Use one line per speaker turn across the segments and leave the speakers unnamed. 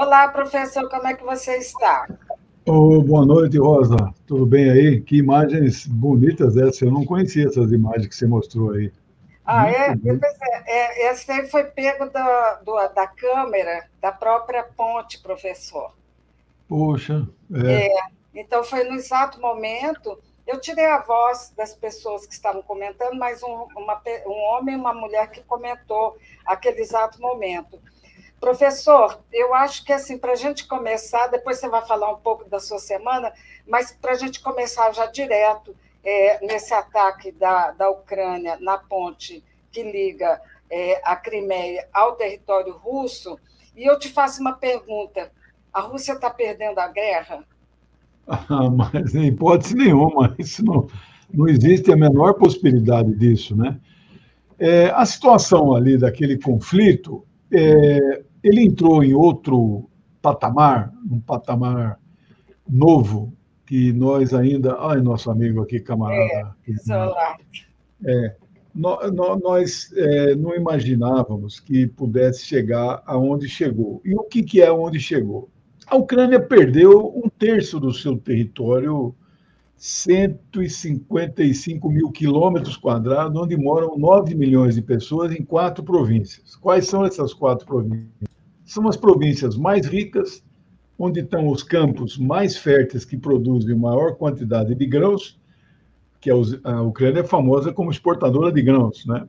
Olá, professor, como é que você está?
Oh, boa noite, Rosa. Tudo bem aí? Que imagens bonitas essas. Eu não conhecia essas imagens que você mostrou aí.
Ah, é? é, é? Esse aí foi pego da, do, da câmera da própria ponte, professor.
Poxa.
É. é. Então, foi no exato momento. Eu tirei a voz das pessoas que estavam comentando, mas um, uma, um homem e uma mulher que comentou aquele exato momento. Professor, eu acho que assim, para a gente começar, depois você vai falar um pouco da sua semana, mas para a gente começar já direto é, nesse ataque da, da Ucrânia na ponte que liga é, a Crimeia ao território russo, e eu te faço uma pergunta: a Rússia está perdendo a guerra?
Ah, mas em hipótese nenhuma, isso não, não existe a menor possibilidade disso, né? É, a situação ali daquele conflito é, ele entrou em outro patamar, um patamar novo, que nós ainda. Ai, nosso amigo aqui, camarada. É, é nós, nós é, não imaginávamos que pudesse chegar aonde chegou. E o que, que é onde chegou? A Ucrânia perdeu um terço do seu território, 155 mil quilômetros quadrados, onde moram 9 milhões de pessoas em quatro províncias. Quais são essas quatro províncias? São as províncias mais ricas, onde estão os campos mais férteis que produzem maior quantidade de grãos, que a Ucrânia é famosa como exportadora de grãos, né?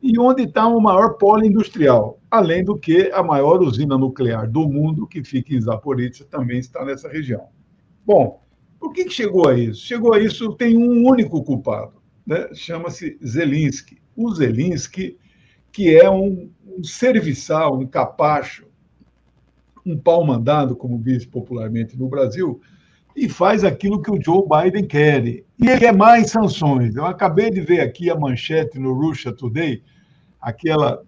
E onde está o maior polo industrial, além do que a maior usina nuclear do mundo, que fica em Zaporizhia, também está nessa região. Bom, por que, que chegou a isso? Chegou a isso, tem um único culpado, né? chama-se Zelensky. O Zelensky, que é um, um serviçal, um capacho, um pau mandado, como diz popularmente no Brasil, e faz aquilo que o Joe Biden quer. E ele quer mais sanções. Eu acabei de ver aqui a manchete no Russia Today, aquela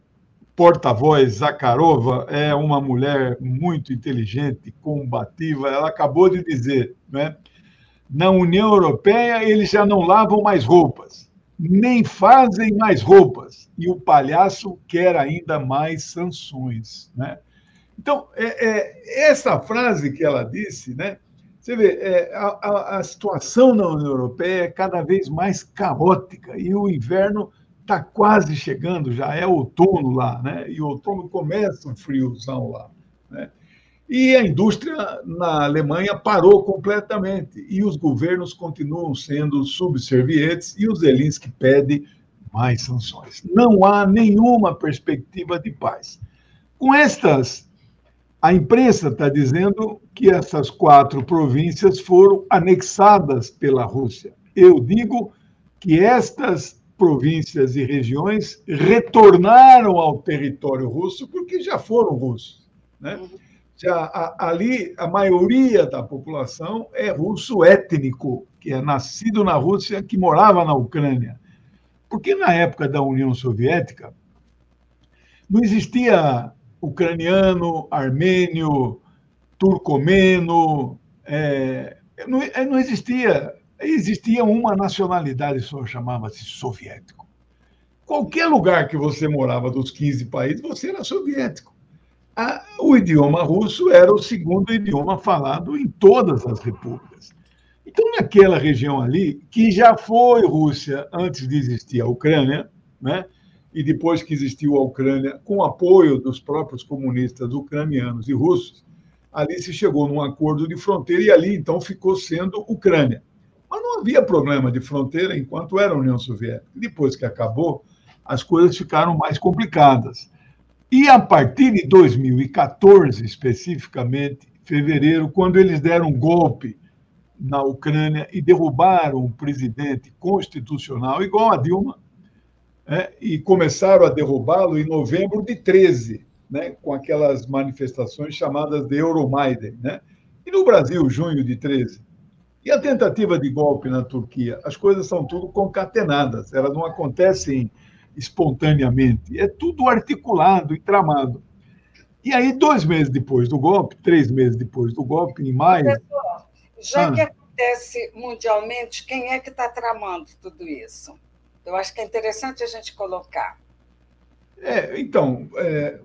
porta-voz Zakharova é uma mulher muito inteligente, combativa. Ela acabou de dizer, né? Na União Europeia eles já não lavam mais roupas, nem fazem mais roupas, e o palhaço quer ainda mais sanções, né? Então, é, é, essa frase que ela disse, né? Você vê, é, a, a, situação na União Europeia é cada vez mais caótica e o inverno está quase chegando, já é outono lá, né? E outono começa um friozão lá, né? E a indústria na Alemanha parou completamente e os governos continuam sendo subservientes e o Zelensky pede mais sanções. Não há nenhuma perspectiva de paz. Com estas a imprensa está dizendo que essas quatro províncias foram anexadas pela Rússia. Eu digo que estas províncias e regiões retornaram ao território russo porque já foram russos. Né? Já, a, ali, a maioria da população é russo étnico, que é nascido na Rússia, que morava na Ucrânia. Porque na época da União Soviética, não existia ucraniano, armênio, turcomeno. É, não, é, não existia. Existia uma nacionalidade só, chamava-se soviético. Qualquer lugar que você morava dos 15 países, você era soviético. A, o idioma russo era o segundo idioma falado em todas as repúblicas. Então, naquela região ali, que já foi Rússia antes de existir a Ucrânia, né? E depois que existiu a Ucrânia, com apoio dos próprios comunistas ucranianos e russos, ali se chegou num acordo de fronteira e ali então ficou sendo Ucrânia. Mas não havia problema de fronteira enquanto era a União Soviética. Depois que acabou, as coisas ficaram mais complicadas. E a partir de 2014, especificamente, fevereiro, quando eles deram um golpe na Ucrânia e derrubaram um presidente constitucional igual a Dilma, né, e começaram a derrubá-lo em novembro de 13, né, com aquelas manifestações chamadas de Euromaidan. Né? E no Brasil, junho de 13. E a tentativa de golpe na Turquia? As coisas são tudo concatenadas, elas não acontecem espontaneamente, é tudo articulado e tramado. E aí, dois meses depois do golpe, três meses depois do golpe, em maio. Professor,
já ah, que acontece mundialmente, quem é que está tramando tudo isso? Eu acho que é interessante a gente colocar.
É, então, é,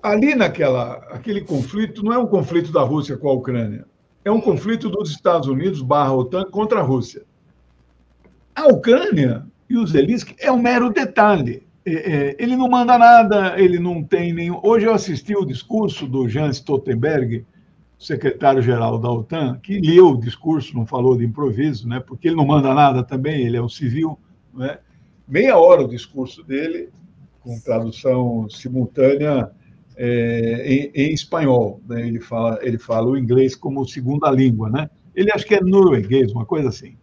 ali naquela aquele conflito não é um conflito da Rússia com a Ucrânia, é um conflito dos Estados Unidos barra OTAN contra a Rússia. A Ucrânia e o Zelensky é um mero detalhe. É, é, ele não manda nada, ele não tem nenhum. Hoje eu assisti o discurso do Jens Stoltenberg, secretário-geral da OTAN, que leu o discurso, não falou de improviso, né? porque ele não manda nada também, ele é um civil. Né? Meia hora o discurso dele, com tradução simultânea é, em, em, espanhol. Né? Ele, fala, ele fala o inglês como segunda língua. Né? Ele acho que é norueguês, uma coisa assim.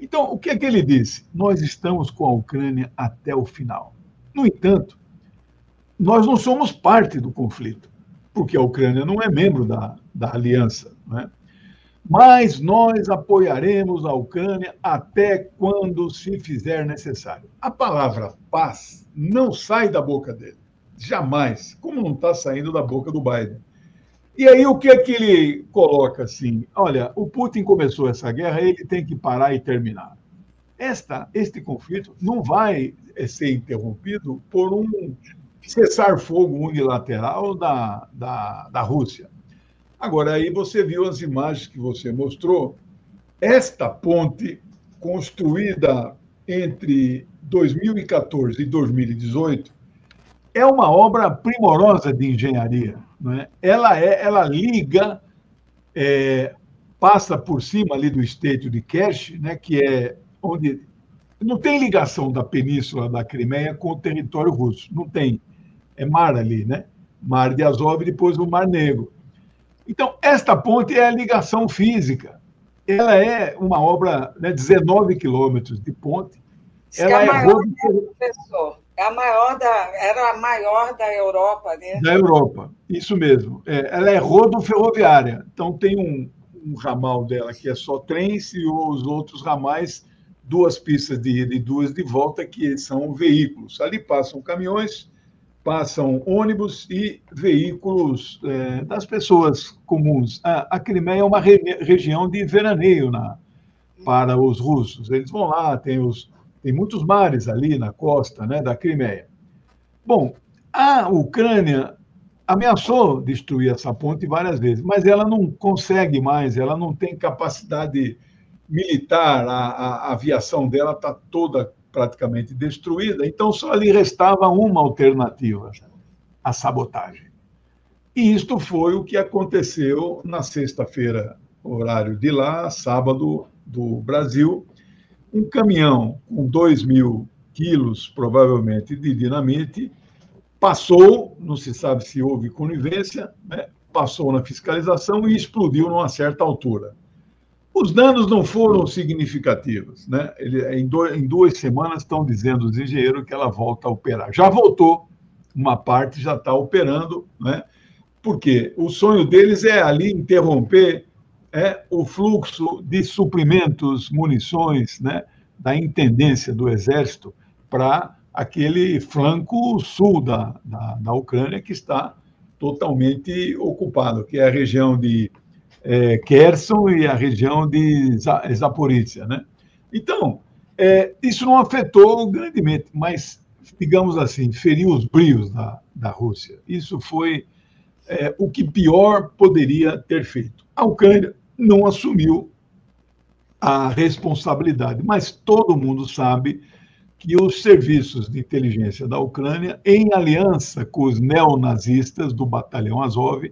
Então, o que é que ele disse? Nós estamos com a Ucrânia até o final. No entanto, nós não somos parte do conflito, porque a Ucrânia não é membro da, da aliança. Né? Mas nós apoiaremos a Ucrânia até quando se fizer necessário. A palavra paz não sai da boca dele. Jamais. Como não está saindo da boca do Biden. E aí o que é que ele coloca assim? Olha, o Putin começou essa guerra, ele tem que parar e terminar. Esta, este conflito não vai eh, ser interrompido por um cessar-fogo unilateral da, da, da Rússia. Agora, aí você viu as imagens que você mostrou. Esta ponte, construída entre 2014 e 2018, é uma obra primorosa de engenharia. Né? Ela, é, ela liga, é, passa por cima ali do estreito de Kerch, né, que é onde não tem ligação da península da Crimeia com o território russo. Não tem. É mar ali, né? Mar de Azov e depois o Mar Negro. Então, esta ponte é a ligação física. Ela é uma obra, né, 19 quilômetros de ponte.
Ela é, é maior, professor? É a maior da, era a maior da Europa, né?
Da Europa, isso mesmo. É, ela é rodoferroviária, então tem um, um, ramal dela que é só trens e os outros ramais, duas pistas de ida e duas de volta, que são veículos. Ali passam caminhões, passam ônibus e veículos é, das pessoas comuns. A, a Crimeia é uma re, região de veraneio na, para os russos. Eles vão lá, tem os tem muitos mares ali na costa né, da Crimeia. Bom, a Ucrânia ameaçou destruir essa ponte várias vezes, mas ela não consegue mais, ela não tem capacidade militar, a, a, a aviação dela está toda praticamente destruída, então só lhe restava uma alternativa: a sabotagem. E isto foi o que aconteceu na sexta-feira, horário de lá, sábado do Brasil, um caminhão com 2 mil quilos, provavelmente, de dinamite, passou, não se sabe se houve conivência, né? passou na fiscalização e explodiu numa certa altura. Os danos não foram significativos. Né? Ele, em, dois, em duas semanas estão dizendo os engenheiros que ela volta a operar. Já voltou, uma parte já está operando, né? porque o sonho deles é ali interromper é o fluxo de suprimentos, munições, né, da intendência do Exército para aquele flanco sul da, da, da, Ucrânia que está totalmente ocupado, que é a região de é, Kherson e a região de Zaporizhia. Né? Então, é, isso não afetou grandemente, mas, digamos assim, feriu os brios da, da Rússia. Isso foi é, o que pior poderia ter feito. A Ucrânia não assumiu a responsabilidade, mas todo mundo sabe que os serviços de inteligência da Ucrânia, em aliança com os neonazistas do Batalhão Azov,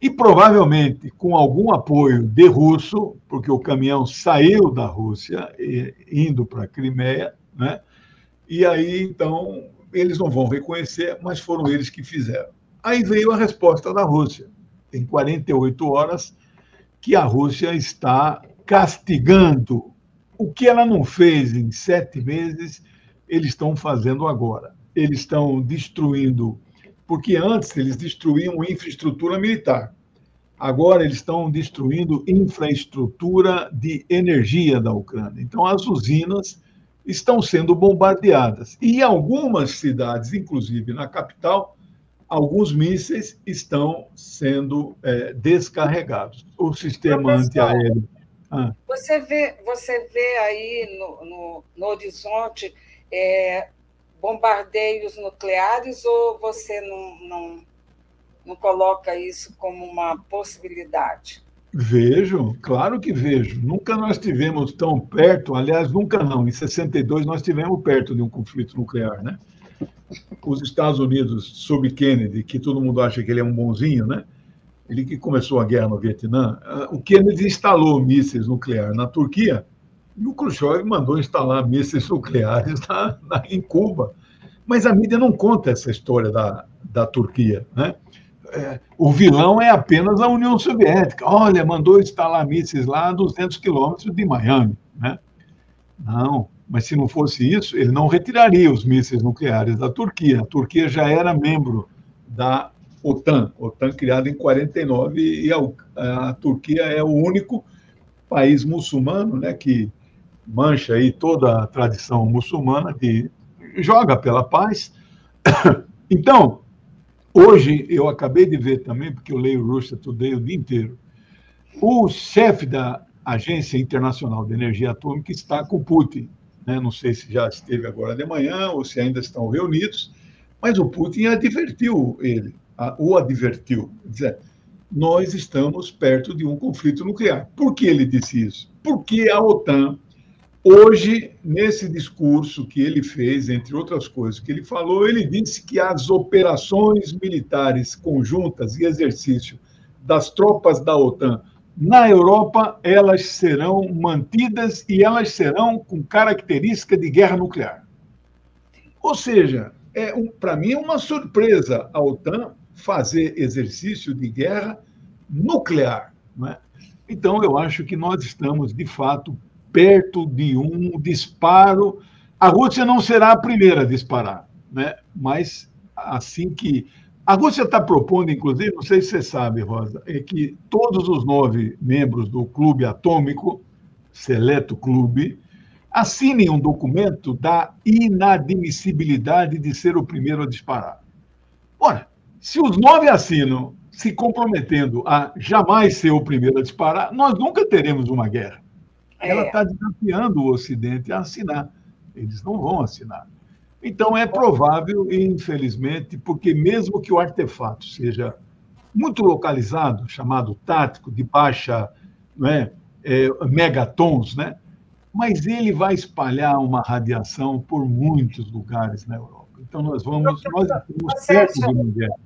e provavelmente com algum apoio de russo, porque o caminhão saiu da Rússia indo para a Crimeia, né? E aí então eles não vão reconhecer, mas foram eles que fizeram. Aí veio a resposta da Rússia. Em 48 horas, que a Rússia está castigando. O que ela não fez em sete meses, eles estão fazendo agora. Eles estão destruindo, porque antes eles destruíam infraestrutura militar. Agora eles estão destruindo infraestrutura de energia da Ucrânia. Então, as usinas estão sendo bombardeadas. E algumas cidades, inclusive na capital, alguns mísseis estão sendo é, descarregados. O sistema antiaéreo.
Ah. Você, vê, você vê aí no, no, no horizonte é, bombardeios nucleares ou você não, não, não coloca isso como uma possibilidade?
Vejo, claro que vejo. Nunca nós tivemos tão perto, aliás, nunca não. Em 62 nós tivemos perto de um conflito nuclear, né? Os Estados Unidos, sob Kennedy, que todo mundo acha que ele é um bonzinho, né? Ele que começou a guerra no Vietnã, ah, o Kennedy instalou mísseis nucleares na Turquia e o Khrushchev mandou instalar mísseis nucleares na, na, em Cuba. Mas a mídia não conta essa história da, da Turquia, né? é, o vilão é apenas a União Soviética. Olha, mandou instalar mísseis lá a 200 quilômetros de Miami. Né? Não, mas se não fosse isso, ele não retiraria os mísseis nucleares da Turquia. A Turquia já era membro da OTAN, OTAN criada em 49, e a, a Turquia é o único país muçulmano né, que mancha aí toda a tradição muçulmana, que joga pela paz. Então, Hoje, eu acabei de ver também, porque eu leio Russia Today o dia inteiro, o chefe da Agência Internacional de Energia Atômica está com Putin. Né? Não sei se já esteve agora de manhã ou se ainda estão reunidos, mas o Putin advertiu ele, o advertiu. Dizer, nós estamos perto de um conflito nuclear. Por que ele disse isso? Porque a OTAN Hoje, nesse discurso que ele fez, entre outras coisas que ele falou, ele disse que as operações militares conjuntas e exercício das tropas da OTAN na Europa, elas serão mantidas e elas serão com característica de guerra nuclear. Ou seja, é um, para mim é uma surpresa a OTAN fazer exercício de guerra nuclear. É? Então, eu acho que nós estamos, de fato, perto de um disparo. A Rússia não será a primeira a disparar, né? mas assim que. A Rússia está propondo, inclusive, não sei se você sabe, Rosa, é que todos os nove membros do clube atômico, seleto clube, assinem um documento da inadmissibilidade de ser o primeiro a disparar. Ora, se os nove assinam se comprometendo a jamais ser o primeiro a disparar, nós nunca teremos uma guerra ela está é. desafiando o Ocidente a assinar. Eles não vão assinar. Então, é provável, infelizmente, porque mesmo que o artefato seja muito localizado, chamado tático, de baixa né, é, megatons, né, mas ele vai espalhar uma radiação por muitos lugares na Europa. Então, nós vamos, nós estamos perto de guerra.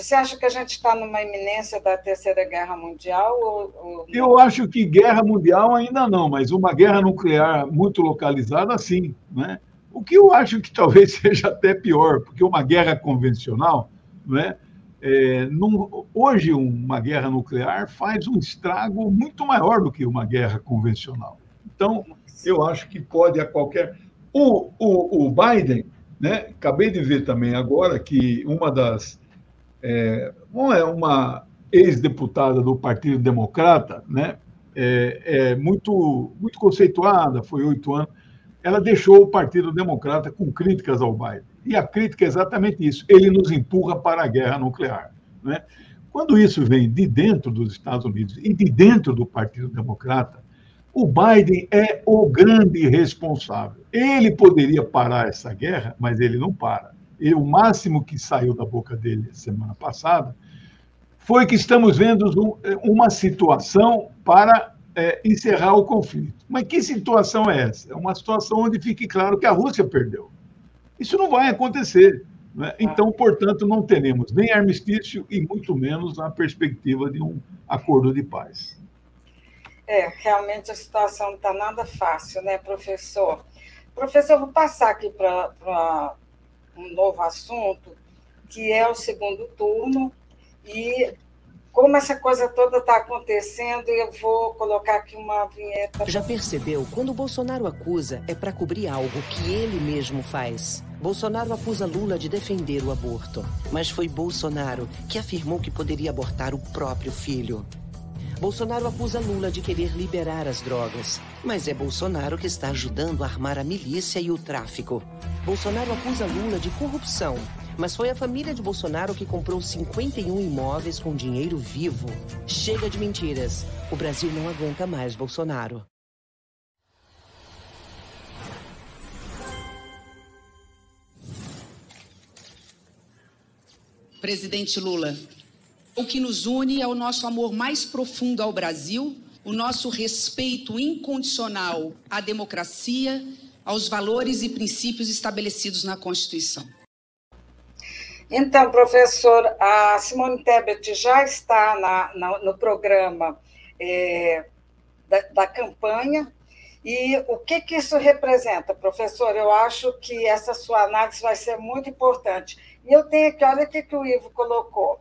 Você acha que a gente está numa iminência da Terceira Guerra Mundial? Ou, ou...
Eu acho que guerra mundial ainda não, mas uma guerra nuclear muito localizada, sim. Né? O que eu acho que talvez seja até pior, porque uma guerra convencional, né? É, hoje uma guerra nuclear faz um estrago muito maior do que uma guerra convencional. Então, eu acho que pode a qualquer. O, o, o Biden, né? Acabei de ver também agora que uma das é, é uma ex-deputada do Partido Democrata, né? É, é, muito, muito conceituada, foi oito anos. Ela deixou o Partido Democrata com críticas ao Biden. E a crítica é exatamente isso: ele nos empurra para a guerra nuclear. Né? Quando isso vem de dentro dos Estados Unidos e de dentro do Partido Democrata, o Biden é o grande responsável. Ele poderia parar essa guerra, mas ele não para e o máximo que saiu da boca dele semana passada, foi que estamos vendo uma situação para é, encerrar o conflito. Mas que situação é essa? É uma situação onde fique claro que a Rússia perdeu. Isso não vai acontecer. Né? Então, portanto, não teremos nem armistício e muito menos a perspectiva de um acordo de paz.
É, realmente a situação não está nada fácil, né, professor? Professor, eu vou passar aqui para um novo assunto, que é o segundo turno, e como essa coisa toda está acontecendo, eu vou colocar aqui uma vinheta.
Já percebeu? Quando Bolsonaro acusa, é para cobrir algo que ele mesmo faz. Bolsonaro acusa Lula de defender o aborto, mas foi Bolsonaro que afirmou que poderia abortar o próprio filho. Bolsonaro acusa Lula de querer liberar as drogas, mas é Bolsonaro que está ajudando a armar a milícia e o tráfico. Bolsonaro acusa Lula de corrupção, mas foi a família de Bolsonaro que comprou 51 imóveis com dinheiro vivo. Chega de mentiras. O Brasil não aguenta mais Bolsonaro.
Presidente Lula, O que nos une é o nosso amor mais profundo ao Brasil, o nosso respeito incondicional à democracia, aos valores e princípios estabelecidos na Constituição.
Então, professor, a Simone Tebet já está na, na, no programa é, da, da, campanha. E o que, que isso representa, professor? Eu acho que essa sua análise vai ser muito importante. E eu tenho aqui, olha o que, que o Ivo colocou.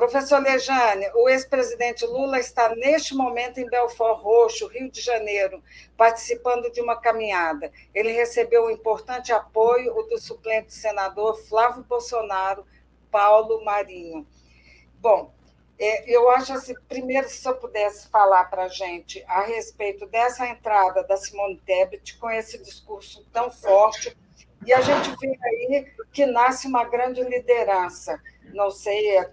Professor Lejane, o ex-presidente Lula está neste momento em Belfort Roxo, Rio de Janeiro, participando de uma caminhada. Ele recebeu um importante apoio do suplente senador Flávio Bolsonaro, Paulo Marinho. Bom, é, eu acho assim, primeiro, se eu pudesse falar para a gente a respeito dessa entrada da Simone Tebet com esse discurso tão forte, e a gente vê aí que nasce uma grande liderança. Não sei é,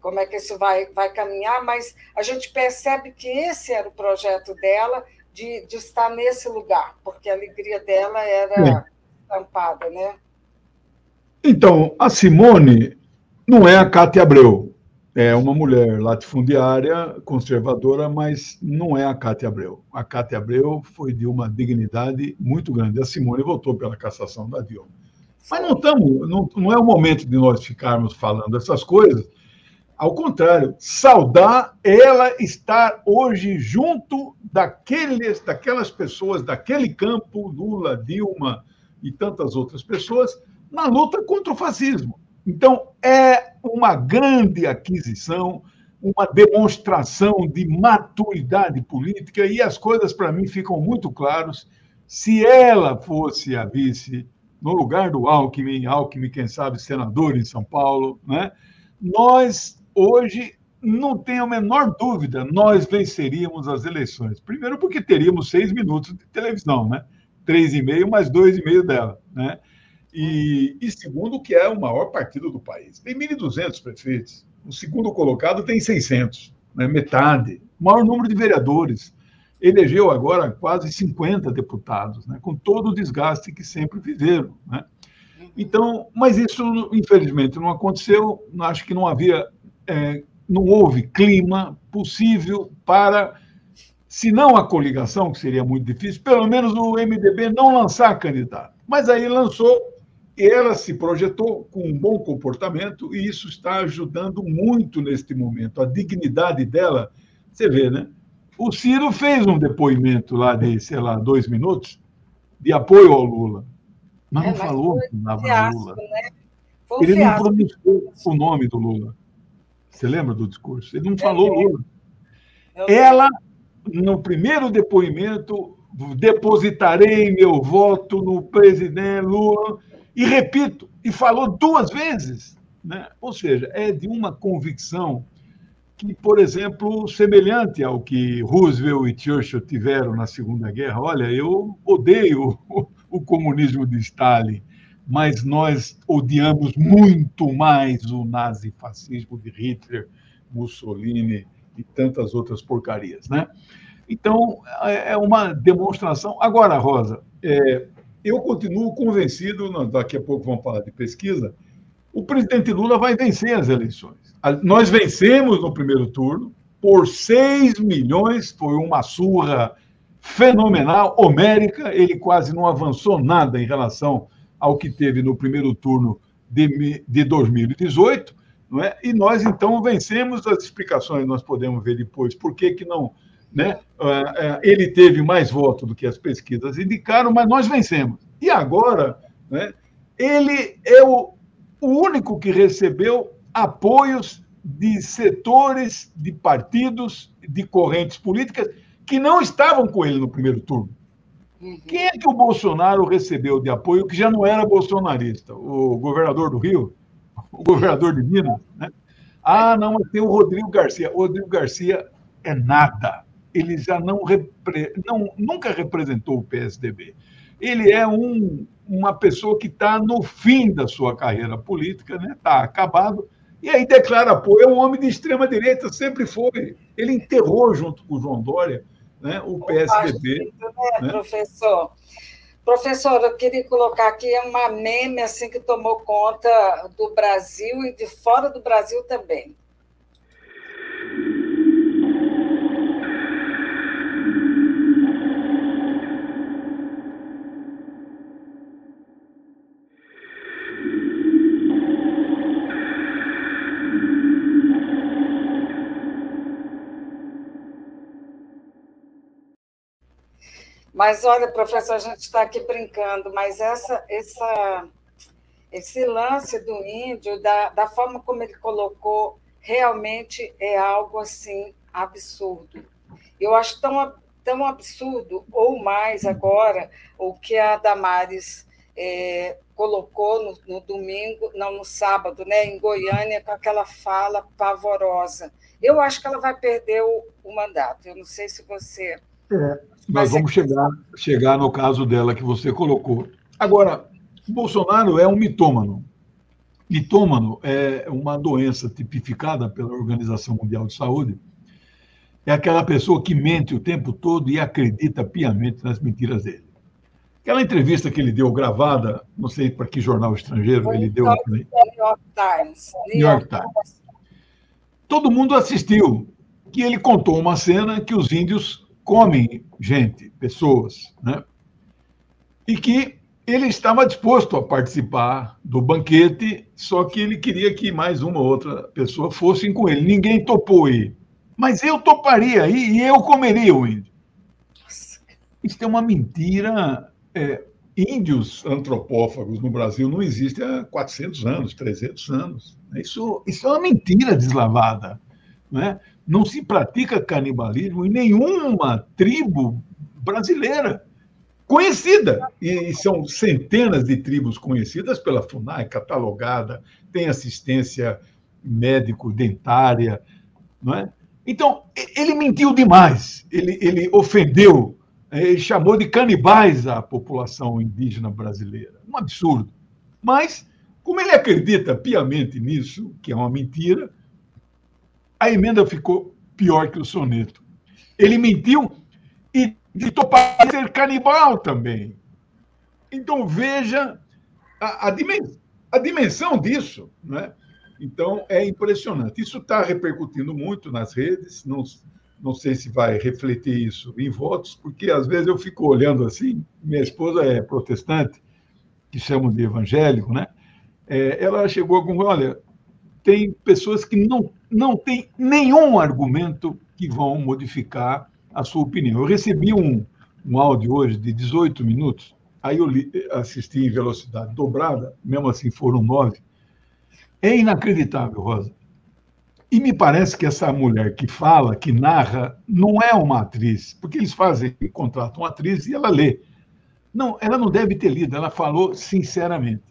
como é que isso vai, vai caminhar, mas a gente percebe que esse era o projeto dela de, de estar nesse lugar, porque a alegria dela era estampada, né?
Então, a Simone não é a Cátia Abreu. É uma mulher latifundiária, conservadora, mas não é a Cátia Abreu. A Cátia Abreu foi de uma dignidade muito grande. A Simone votou pela cassação da Dilma. Mas não, estamos, não, não é o momento de nós ficarmos falando essas coisas, ao contrário, saudar ela estar hoje junto daqueles, daquelas pessoas, daquele campo, Lula, Dilma e tantas outras pessoas, na luta contra o fascismo. Então, é uma grande aquisição, uma demonstração de maturidade política, e as coisas, para mim, ficam muito claras. Se ela fosse a vice, no lugar do Alckmin, Alckmin, quem sabe, senador em São Paulo, né? nós hoje não tenho a menor dúvida, nós venceríamos as eleições. Primeiro, porque teríamos seis minutos de televisão, né? Três e meio mais dois e meio dela, né? E, e segundo, que é o maior partido do país. Tem 1.200 prefeitos. O segundo colocado tem 600, né? metade. O maior número de vereadores. Elegeu agora quase 50 deputados, né? com todo o desgaste que sempre fizeram. Né? Então, mas isso, infelizmente, não aconteceu. Acho que não havia é, não houve clima possível para, se não a coligação, que seria muito difícil, pelo menos o MDB não lançar candidato. Mas aí lançou e ela se projetou com um bom comportamento e isso está ajudando muito neste momento. A dignidade dela, você vê, né? O Ciro fez um depoimento lá de, sei lá, dois minutos de apoio ao Lula, mas é, não mas falou que Lula. Né? Ele não pronunciou o nome do Lula. Você lembra do discurso? Ele não falou Lula. Ela, no primeiro depoimento, depositarei meu voto no presidente Lula, e repito, e falou duas vezes. Né? Ou seja, é de uma convicção que, por exemplo, semelhante ao que Roosevelt e Churchill tiveram na Segunda Guerra. Olha, eu odeio o comunismo de Stalin, mas nós odiamos muito mais o nazifascismo de Hitler, Mussolini e tantas outras porcarias, né? Então, é, é uma demonstração. Agora, Rosa, é, eu continuo convencido, daqui a pouco vamos falar de pesquisa, o presidente Lula vai vencer as eleições. Nós vencemos no primeiro turno por 6 milhões, foi uma surra fenomenal, homérica, ele quase não avançou nada em relação ao que teve no primeiro turno de, de 2018, não é? e nós então vencemos as explicações, nós podemos ver depois por que, que não. Né? Ah, ah, ele teve mais votos do que as pesquisas indicaram, mas nós vencemos. E agora, né, ele é o, o único que recebeu apoios de setores, de partidos, de correntes políticas que não estavam com ele no primeiro turno. Uhum. Quem é que o Bolsonaro recebeu de apoio que já não era bolsonarista? O governador do Rio? O governador de Minas? Né? Ah, não, mas tem o Rodrigo Garcia. O Rodrigo Garcia é nada. Ele já não, repre... não nunca representou o PSDB. Ele é um, uma pessoa que está no fim da sua carreira política, está né? Tá acabado, e aí declara apoio. É um homem de extrema direita, sempre foi. Ele enterrou junto com o João Dória né, o PSDB.
né, né? Professor. Professor, eu queria colocar aqui uma meme assim que tomou conta do Brasil e de fora do Brasil também. Mas olha, professor, a gente está aqui brincando, mas essa, essa, esse lance do índio, da, da forma como ele colocou, realmente é algo assim absurdo. Eu acho tão, tão absurdo, ou mais agora, o que a Damares é, colocou no, no, domingo, não, no sábado, né, em Goiânia, com aquela fala pavorosa. Eu acho que ela vai perder o, o mandato. Eu não sei se você.
É, nós vamos chegar, chegar no caso dela que você colocou. Agora, Bolsonaro é um mitômano. Mitômano é uma doença tipificada pela Organização Mundial de Saúde. É aquela pessoa que mente o tempo todo e acredita piamente nas mentiras dele. Aquela entrevista que ele deu gravada, não sei para que jornal estrangeiro Foi ele deu. New York Times. New York Times. Todo mundo assistiu, que ele contou uma cena que os índios comem gente, pessoas, né? E que ele estava disposto a participar do banquete, só que ele queria que mais uma outra pessoa fossem com ele. Ninguém topou ir. Mas eu toparia e eu comeria o índio. Isso é uma mentira é, índios antropófagos no Brasil não existem há 400 anos, 300 anos. Isso, isso é uma mentira deslavada. Não, é? Não se pratica canibalismo em nenhuma tribo brasileira conhecida. E são centenas de tribos conhecidas pela FUNAI, catalogada, tem assistência médico-dentária. Não é? Então, ele mentiu demais, ele, ele ofendeu ele chamou de canibais a população indígena brasileira. Um absurdo. Mas, como ele acredita piamente nisso, que é uma mentira, a emenda ficou pior que o soneto. Ele mentiu e ditou para ser canibal também. Então, veja a, a, dimensão, a dimensão disso. Né? Então, é impressionante. Isso está repercutindo muito nas redes, não, não sei se vai refletir isso em votos, porque às vezes eu fico olhando assim, minha esposa é protestante, que chamam de evangélico, né? É, ela chegou com, olha, tem pessoas que não, não têm nenhum argumento que vão modificar a sua opinião. Eu recebi um, um áudio hoje de 18 minutos, aí eu li, assisti em velocidade dobrada, mesmo assim foram nove. É inacreditável, Rosa. E me parece que essa mulher que fala, que narra, não é uma atriz, porque eles fazem, contratam uma atriz e ela lê. Não, ela não deve ter lido, ela falou sinceramente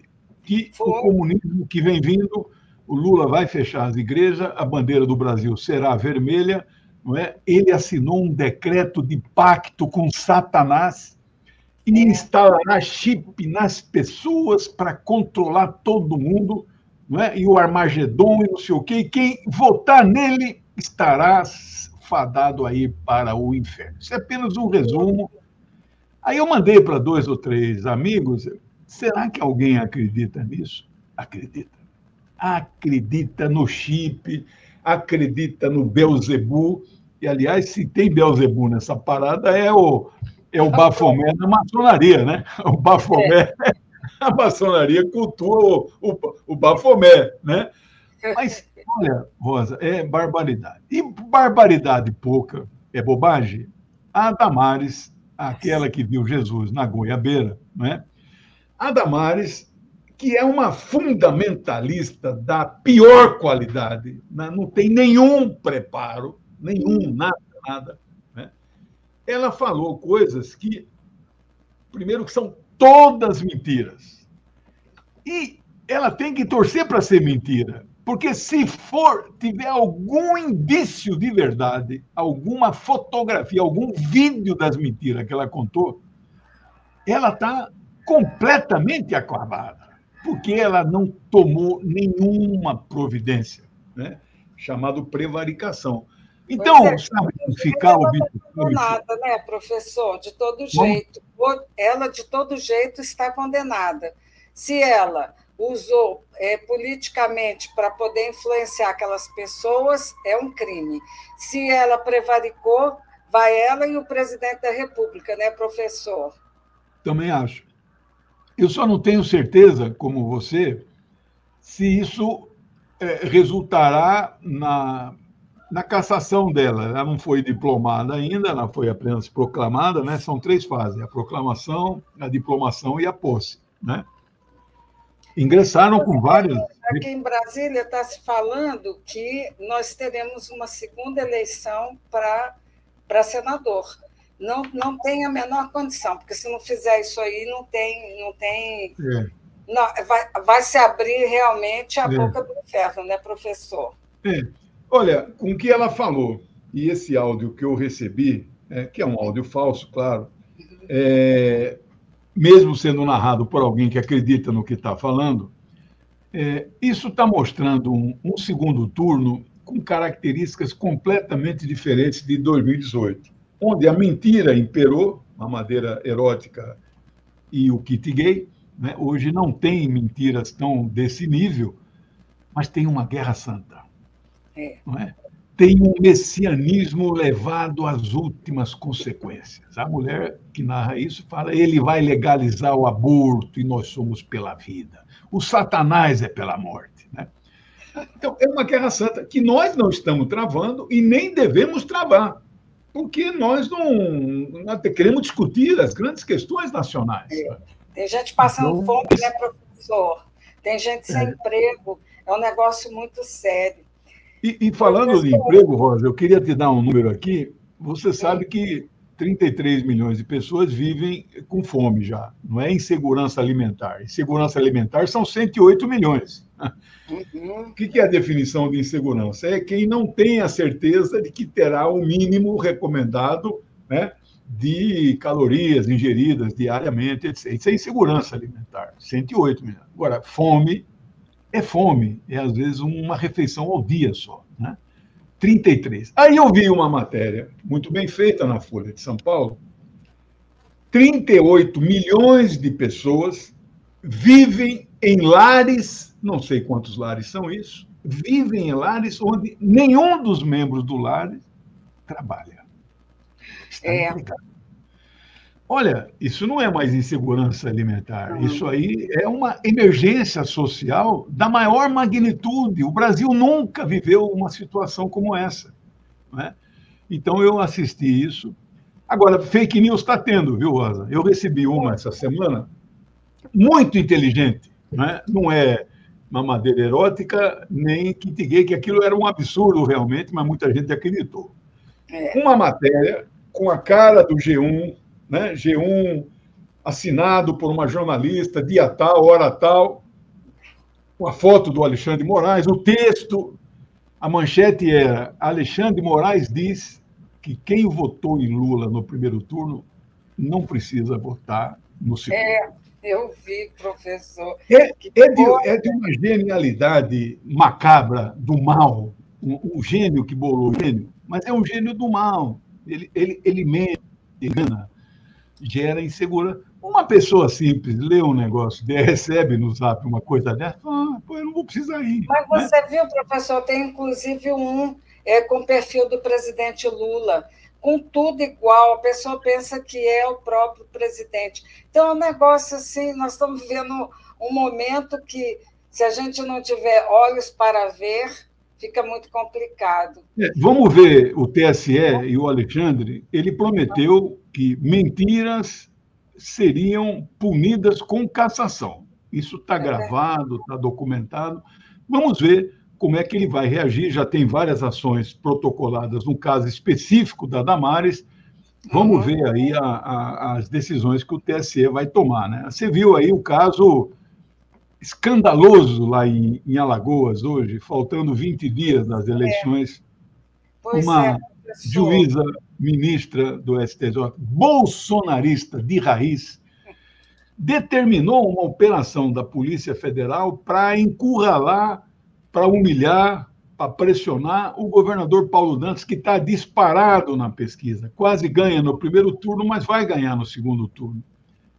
que Foi. o comunismo que vem vindo, o Lula vai fechar as igrejas, a bandeira do Brasil será vermelha, não é? Ele assinou um decreto de pacto com Satanás e instalará chip nas pessoas para controlar todo mundo não é? e o Armagedon e não sei o quê, e quem votar nele estará fadado aí para o inferno. Isso é apenas um resumo. Aí eu mandei para dois ou três amigos, será que alguém acredita nisso? Acredita. Acredita no chip, acredita no Belzebu, e aliás, se tem Belzebu nessa parada, é o, é o Bafomé da maçonaria, né? O Bafomé é. a maçonaria cultua o, o, o bafomé, né? Mas, olha, Rosa, é barbaridade. E barbaridade pouca é bobagem? A Damares, aquela que viu Jesus na goiabeira, né? A Damares, que é uma fundamentalista da pior qualidade, né? não tem nenhum preparo, nenhum, nada, nada. Né? Ela falou coisas que, primeiro, que são todas mentiras. E ela tem que torcer para ser mentira. Porque se for, tiver algum indício de verdade, alguma fotografia, algum vídeo das mentiras que ela contou, ela está completamente acabada, porque ela não tomou nenhuma providência, né? chamado prevaricação. Então, é, sabe, ficar
o bicho. nada, né, professor? De todo jeito. Ela, de todo jeito, está condenada. Se ela usou é, politicamente para poder influenciar aquelas pessoas, é um crime. Se ela prevaricou, vai ela e o presidente da República, né, professor?
Também acho. Eu só não tenho certeza, como você, se isso é, resultará na na cassação dela. Ela não foi diplomada ainda, ela foi apenas proclamada, né? São três fases: a proclamação, a diplomação e a posse, né? Ingressaram com vários.
Aqui em Brasília está se falando que nós teremos uma segunda eleição para senador. Não, não tem a menor condição, porque se não fizer isso aí, não tem. Não, tem, é. não, vai, vai se abrir realmente a é. boca do inferno, né, professor?
É. Olha, com o que ela falou, e esse áudio que eu recebi, é, que é um áudio falso, claro, é, mesmo sendo narrado por alguém que acredita no que está falando, é, isso está mostrando um, um, segundo turno com características completamente diferentes de 2018, onde a mentira imperou, a madeira erótica e o kit gay. Né? Hoje não tem mentiras tão desse nível, mas tem uma guerra santa. É. É? Tem um messianismo levado às últimas consequências. A mulher que narra isso fala: ele vai legalizar o aborto e nós somos pela vida. O Satanás é pela morte. Né? Então, é uma guerra santa que nós não estamos travando e nem devemos travar, porque nós não, não queremos discutir as grandes questões nacionais. É.
Tem gente passando então, fome, né, professor? Tem gente sem é. emprego. É um negócio muito sério.
E, e falando de emprego, Rosa, eu queria te dar um número aqui. Você sabe que 33 milhões de pessoas vivem com fome já, não é insegurança alimentar. Insegurança alimentar são 108 milhões. Uhum. O que é a definição de insegurança? É quem não tem a certeza de que terá o mínimo recomendado né, de calorias ingeridas diariamente, etc. Isso é insegurança alimentar, 108 milhões. Agora, fome é fome, é às vezes uma refeição ao dia só. Né? 33. Aí eu vi uma matéria muito bem feita na Folha de São Paulo. 38 milhões de pessoas vivem em lares, não sei quantos lares são isso, vivem em lares onde nenhum dos membros do lar trabalha. Está é. Olha, isso não é mais insegurança alimentar, isso aí é uma emergência social da maior magnitude. O Brasil nunca viveu uma situação como essa. Né? Então, eu assisti isso. Agora, fake news está tendo, viu, Rosa? Eu recebi uma essa semana, muito inteligente. Né? Não é mamadeira erótica, nem kit gay, que aquilo era um absurdo realmente, mas muita gente acreditou. É. Uma matéria com a cara do G1 né? G1 assinado por uma jornalista, dia tal, hora tal, com a foto do Alexandre Moraes, o texto, a manchete era: Alexandre Moraes diz que quem votou em Lula no primeiro turno não precisa votar no segundo.
É, eu vi, professor.
É, é, de, é de, uma genialidade macabra do mal, um, um, gênio que bolou o gênio, mas é um gênio do mal. Ele, ele, ele mente, ele engana, gera insegurança. Uma pessoa simples lê um negócio, recebe no zap uma coisa dessa, ah, pô, eu não vou precisar ir.
Mas né? você viu, professor, tem inclusive um é, com o perfil do presidente Lula, com tudo igual, a pessoa pensa que é o próprio presidente. Então, é um negócio assim, nós estamos vivendo um momento que, se a gente não tiver olhos para ver, fica muito complicado.
É, vamos ver o TSE e o Alexandre, ele prometeu que mentiras seriam punidas com cassação. Isso está é gravado, está documentado. Vamos ver como é que ele vai reagir. Já tem várias ações protocoladas no caso específico da Damares. Vamos uhum. ver aí a, a, as decisões que o TSE vai tomar. Né? Você viu aí o caso escandaloso lá em, em Alagoas hoje, faltando 20 dias das eleições. É. Uma é, juíza ministra do STJ, bolsonarista de raiz, determinou uma operação da Polícia Federal para encurralar, para humilhar, para pressionar o governador Paulo Dantas, que está disparado na pesquisa. Quase ganha no primeiro turno, mas vai ganhar no segundo turno.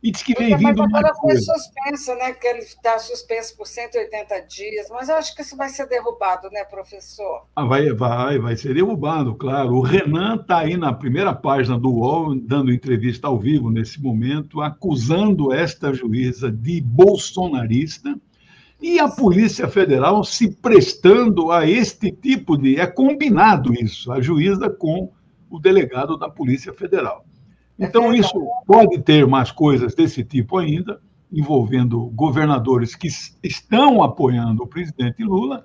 E diz que vem vindo
mas agora foi suspenso, né? Que ele está suspenso por 180 dias, mas eu acho que isso vai ser derrubado, né, professor?
Ah, vai, vai, vai ser derrubado, claro. O Renan está aí na primeira página do UOL, dando entrevista ao vivo nesse momento, acusando esta juíza de bolsonarista E a Polícia Federal se prestando a este tipo de. É combinado isso, a juíza com o delegado da Polícia Federal. Então, isso pode ter mais coisas desse tipo ainda, envolvendo governadores que estão apoiando o presidente Lula.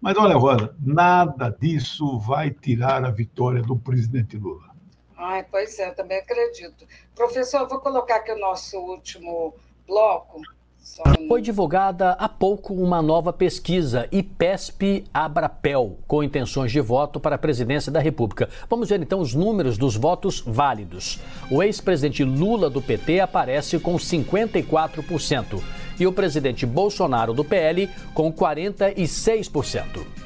Mas olha, Rosa, nada disso vai tirar a vitória do presidente Lula.
Ai, pois é, eu também acredito. Professor, eu vou colocar aqui o nosso último bloco.
Foi divulgada há pouco uma nova pesquisa, IPESP Abrapel, com intenções de voto para a presidência da República. Vamos ver então os números dos votos válidos. O ex-presidente Lula do PT aparece com 54% e o presidente Bolsonaro do PL com 46%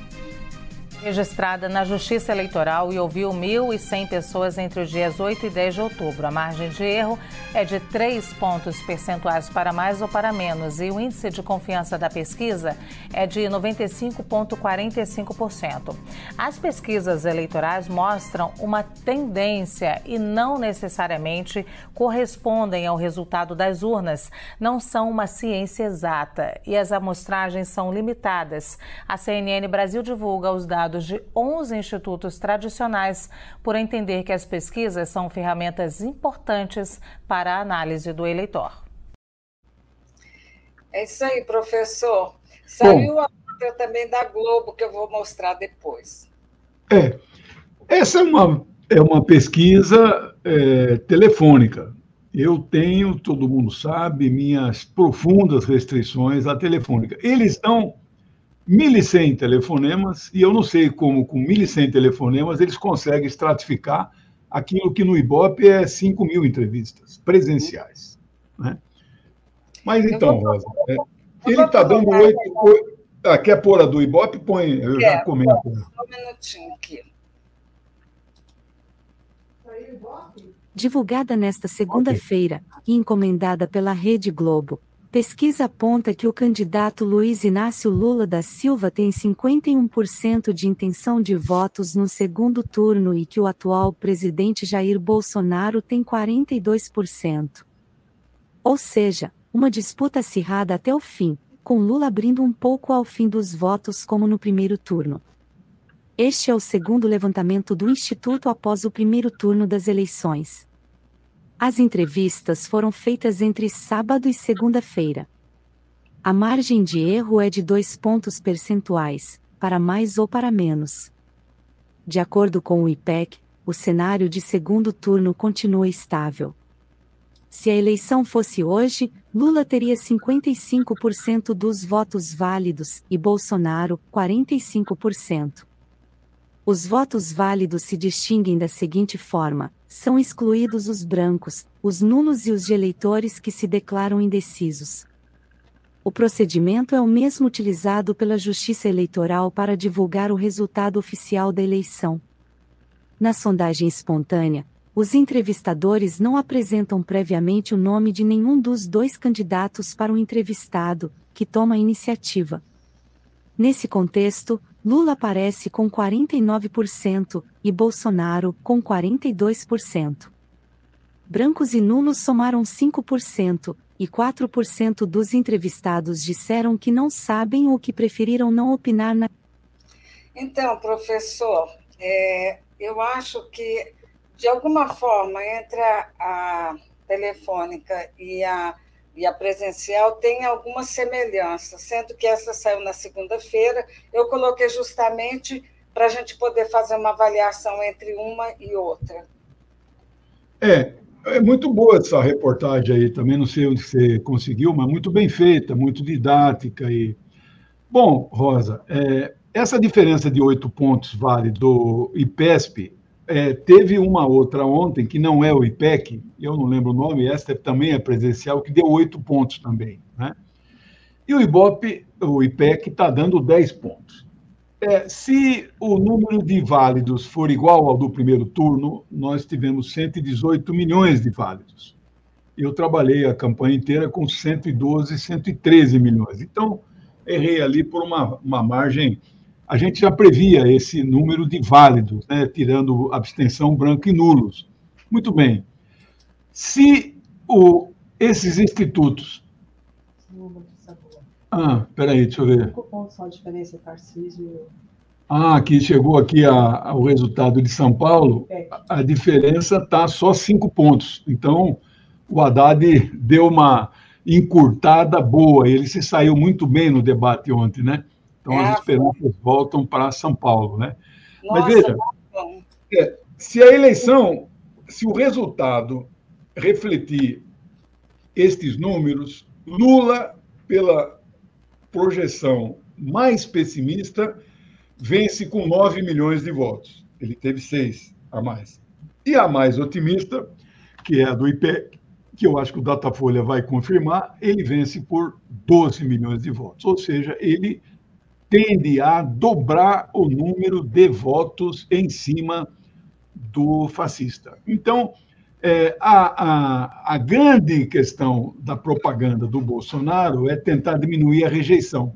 registrada na Justiça Eleitoral e ouviu 1.100 pessoas entre os dias 8 e 10 de outubro. A margem de erro é de 3 pontos percentuais para mais ou para menos e o índice de confiança da pesquisa é de 95,45%. As pesquisas eleitorais mostram uma tendência e não necessariamente correspondem ao resultado das urnas. Não são uma ciência exata e as amostragens são limitadas. A CNN Brasil divulga os dados dados de 11 institutos tradicionais por entender que as pesquisas são ferramentas importantes para a análise do eleitor.
É isso aí, professor. Saiu Bom, a outra também da Globo, que eu vou mostrar depois.
É. Essa é uma, é uma pesquisa é, telefônica. Eu tenho, todo mundo sabe, minhas profundas restrições à telefônica. Eles estão 1.100 telefonemas, e eu não sei como, com 1.100 telefonemas, eles conseguem estratificar aquilo que no Ibope é 5 mil entrevistas presenciais. Né? Mas então, Rosa, é, ele está dando oito. Ah, quer pôr a do Ibope? Põe, eu já comento. Um minutinho aqui.
Divulgada nesta segunda-feira e encomendada pela Rede Globo, Pesquisa aponta que o candidato Luiz Inácio Lula da Silva tem 51% de intenção de votos no segundo turno e que o atual presidente Jair Bolsonaro tem 42%. Ou seja, uma disputa acirrada até o fim, com Lula abrindo um pouco ao fim dos votos como no primeiro turno. Este é o segundo levantamento do Instituto após o primeiro turno das eleições. As entrevistas foram feitas entre sábado e segunda-feira. A margem de erro é de dois pontos percentuais, para mais ou para menos. De acordo com o IPEC, o cenário de segundo turno continua estável. Se a eleição fosse hoje, Lula teria 55% dos votos válidos e Bolsonaro 45%. Os votos válidos se distinguem da seguinte forma: são excluídos os brancos, os nulos e os de eleitores que se declaram indecisos. O procedimento é o mesmo utilizado pela Justiça Eleitoral para divulgar o resultado oficial da eleição. Na sondagem espontânea, os entrevistadores não apresentam previamente o nome de nenhum dos dois candidatos para o entrevistado, que toma a iniciativa. Nesse contexto, Lula aparece com 49% e Bolsonaro com 42%. Brancos e nulos somaram 5%, e 4% dos entrevistados disseram que não sabem ou que preferiram não opinar na.
Então, professor, é, eu acho que, de alguma forma, entre a, a telefônica e a e a presencial tem alguma semelhança, sendo que essa saiu na segunda-feira. Eu coloquei justamente para a gente poder fazer uma avaliação entre uma e outra.
É, é muito boa essa reportagem aí, também não sei onde você conseguiu, mas muito bem feita, muito didática. e Bom, Rosa, é, essa diferença de oito pontos vale do IPESP é, teve uma outra ontem, que não é o IPEC, eu não lembro o nome, essa também é presencial, que deu oito pontos também. Né? E o IBOP, o IPEC, está dando 10 pontos. É, se o número de válidos for igual ao do primeiro turno, nós tivemos 118 milhões de válidos. Eu trabalhei a campanha inteira com 112, 113 milhões. Então, errei ali por uma, uma margem a gente já previa esse número de válidos, né, tirando abstenção branca e nulos. Muito bem. Se o, esses institutos Ah, peraí, deixa eu ver. Ah, aqui chegou aqui a, a, o resultado de São Paulo. É. A, a diferença está só cinco pontos. Então, o Haddad deu uma encurtada boa. Ele se saiu muito bem no debate ontem, né? Então, é. as esperanças voltam para São Paulo, né? Nossa, Mas veja, é, se a eleição, se o resultado refletir estes números, Lula, pela projeção mais pessimista, vence com 9 milhões de votos. Ele teve seis a mais. E a mais otimista, que é a do IPEC, que eu acho que o Datafolha vai confirmar, ele vence por 12 milhões de votos. Ou seja, ele tende a dobrar o número de votos em cima do fascista. Então, é, a, a, a grande questão da propaganda do Bolsonaro é tentar diminuir a rejeição.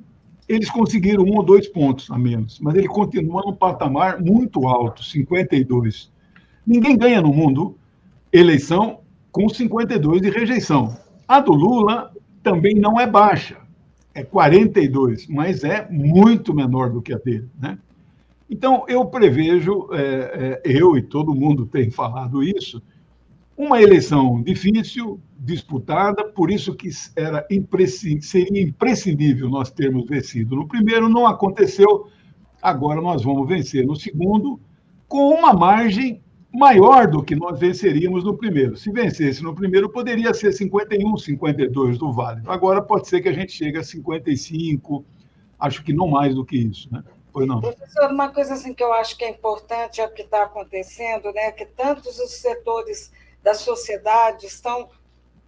Eles conseguiram um ou dois pontos a menos, mas ele continua num patamar muito alto, 52. Ninguém ganha no mundo eleição com 52 de rejeição. A do Lula também não é baixa, é 42, mas é muito menor do que a dele. Né? Então, eu prevejo, é, é, eu e todo mundo tem falado isso, uma eleição difícil, disputada, por isso que era imprescindível, seria imprescindível nós termos vencido no primeiro, não aconteceu, agora nós vamos vencer no segundo, com uma margem maior do que nós venceríamos no primeiro. Se vencesse no primeiro, poderia ser 51, 52 do Vale. Agora pode ser que a gente chegue a 55, acho que não mais do que isso, né?
Pois não. Professor, uma coisa assim que eu acho que é importante é o que está acontecendo, né? Que tantos os setores da sociedade estão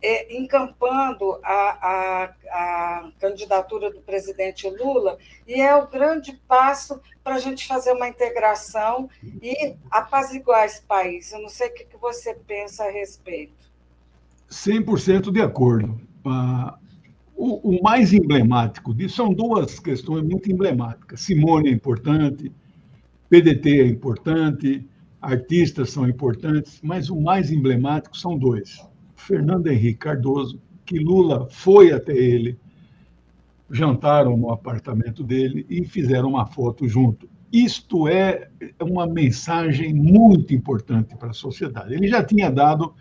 é, encampando a, a, a, candidatura do presidente Lula, e é o grande passo para a gente fazer uma integração e apaziguar esse país. Eu não sei o que você pensa a respeito.
100% de acordo. Ah, o, o, mais emblemático disso são duas questões muito emblemáticas. Simone é importante, PDT é importante, artistas são importantes, mas o mais emblemático são dois Fernando Henrique Cardoso, que Lula foi até ele, jantaram no apartamento dele e fizeram uma foto junto. Isto é uma mensagem muito importante para a sociedade. Ele já tinha dado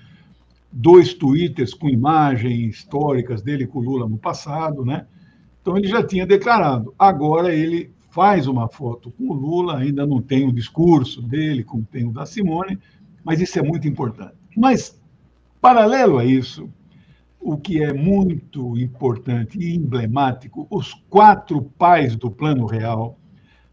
dois twitters com imagens históricas dele com Lula no passado, né? Então ele já tinha declarado. Agora ele faz uma foto com o Lula, ainda não tem o discurso dele, como tem o da Simone, mas isso é muito importante. Mas Paralelo a isso, o que é muito importante e emblemático, os quatro pais do Plano Real,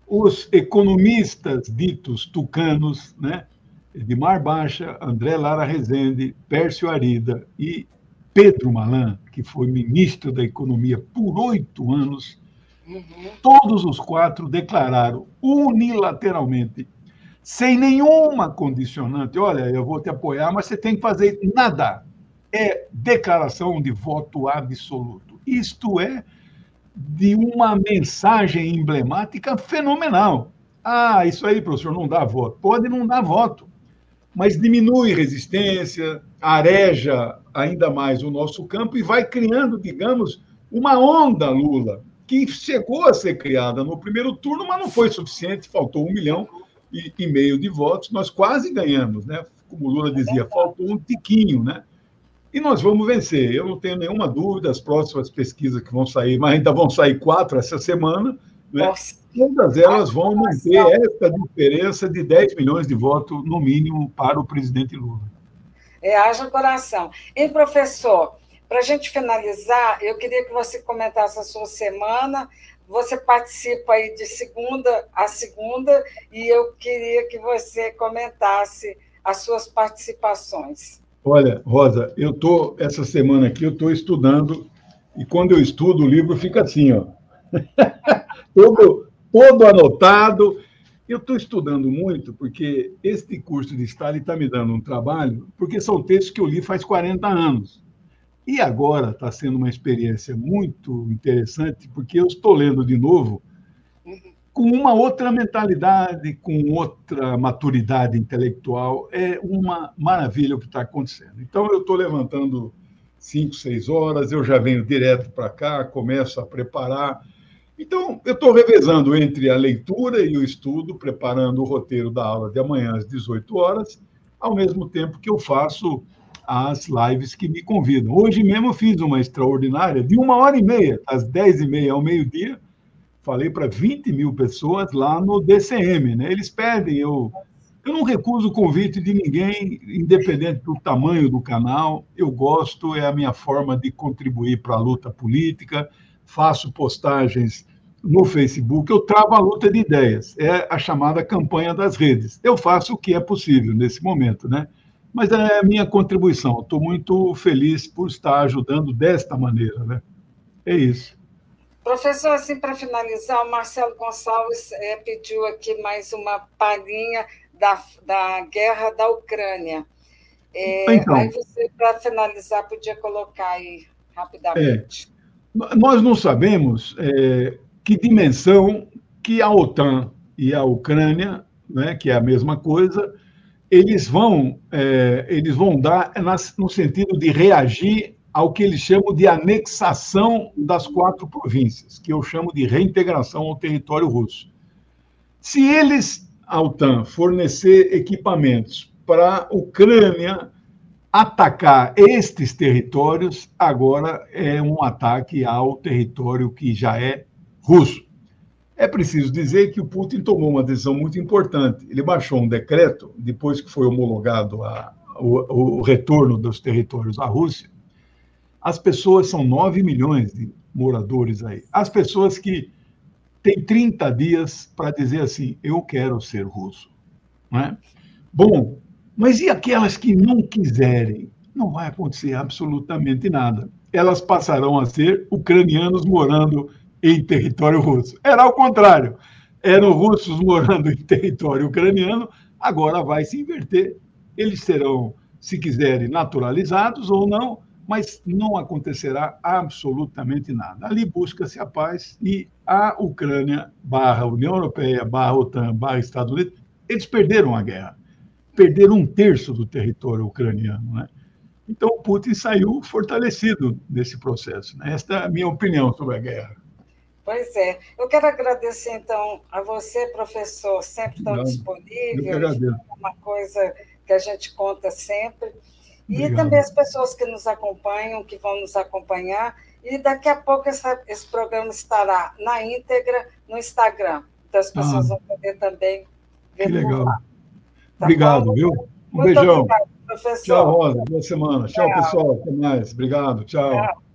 os economistas ditos tucanos, né? Edmar Baixa, André Lara Rezende, Pércio Arida e Pedro Malan, que foi ministro da Economia por oito anos, uhum. todos os quatro declararam unilateralmente sem nenhuma condicionante. Olha, eu vou te apoiar, mas você tem que fazer nada. É declaração de voto absoluto. Isto é de uma mensagem emblemática fenomenal. Ah, isso aí, professor, não dá voto. Pode não dar voto, mas diminui resistência, areja ainda mais o nosso campo e vai criando, digamos, uma onda Lula, que chegou a ser criada no primeiro turno, mas não foi suficiente, faltou um milhão e, e meio de votos, nós quase ganhamos, né? Como o Lula dizia, faltou um tiquinho, né? E nós vamos vencer, eu não tenho nenhuma dúvida, as próximas pesquisas que vão sair, mas ainda vão sair quatro essa semana, né? todas elas vão manter essa diferença de 10 milhões de votos, no mínimo, para o presidente Lula.
É, haja coração. E, professor, para a gente finalizar, eu queria que você comentasse a sua semana, você participa aí de segunda a segunda e eu queria que você comentasse as suas participações.
Olha, Rosa, eu tô essa semana aqui eu estou estudando e quando eu estudo o livro fica assim, ó, todo todo anotado. Eu estou estudando muito porque este curso de Stalin está me dando um trabalho, porque são textos que eu li faz 40 anos. E agora está sendo uma experiência muito interessante, porque eu estou lendo de novo com uma outra mentalidade, com outra maturidade intelectual. É uma maravilha o que está acontecendo. Então, eu estou levantando 5, 6 horas, eu já venho direto para cá, começo a preparar. Então, eu estou revezando entre a leitura e o estudo, preparando o roteiro da aula de amanhã às 18 horas, ao mesmo tempo que eu faço as lives que me convidam. Hoje mesmo eu fiz uma extraordinária de uma hora e meia, às 10 e meia ao meio-dia, falei para 20 mil pessoas lá no DCM. Né? Eles pedem, eu, eu não recuso o convite de ninguém, independente do tamanho do canal. Eu gosto, é a minha forma de contribuir para a luta política. Faço postagens no Facebook, eu travo a luta de ideias. É a chamada campanha das redes. Eu faço o que é possível nesse momento, né? Mas é a minha contribuição. Estou muito feliz por estar ajudando desta maneira, né? É isso.
Professor, assim, para finalizar, o Marcelo Gonçalves é, pediu aqui mais uma palhinha da, da guerra da Ucrânia. É, então, aí você, para finalizar, podia colocar aí rapidamente.
É, nós não sabemos é, que dimensão que a OTAN e a Ucrânia, né, que é a mesma coisa, eles vão, é, eles vão dar no sentido de reagir ao que eles chamam de anexação das quatro províncias, que eu chamo de reintegração ao território russo. Se eles, a OTAN, fornecer equipamentos para a Ucrânia atacar estes territórios, agora é um ataque ao território que já é russo. É preciso dizer que o Putin tomou uma decisão muito importante. Ele baixou um decreto, depois que foi homologado a, o, o retorno dos territórios à Rússia, as pessoas são 9 milhões de moradores aí. As pessoas que têm 30 dias para dizer assim: eu quero ser russo. Não é? Bom, mas e aquelas que não quiserem? Não vai acontecer absolutamente nada. Elas passarão a ser ucranianos morando em território russo. Era ao contrário. Eram russos morando em território ucraniano, agora vai se inverter. Eles serão, se quiserem, naturalizados ou não, mas não acontecerá absolutamente nada. Ali busca-se a paz e a Ucrânia, barra União Europeia, barra OTAN, barra Estados Unidos, eles perderam a guerra. Perderam um terço do território ucraniano. Né? Então, Putin saiu fortalecido desse processo. Né? Esta é a minha opinião sobre a guerra.
Pois é. Eu quero agradecer, então, a você, professor, sempre tão Não, disponível. É uma coisa que a gente conta sempre. E Obrigado. também as pessoas que nos acompanham, que vão nos acompanhar. E daqui a pouco essa, esse programa estará na íntegra no Instagram. Então as pessoas ah, vão poder também
ver que legal. Tá obrigado, bom? viu? Um Muito beijão. Obrigado, professor. Tchau, Rosa. Boa semana. Tchau, Tchau, pessoal. Até mais. Obrigado. Tchau. Tchau.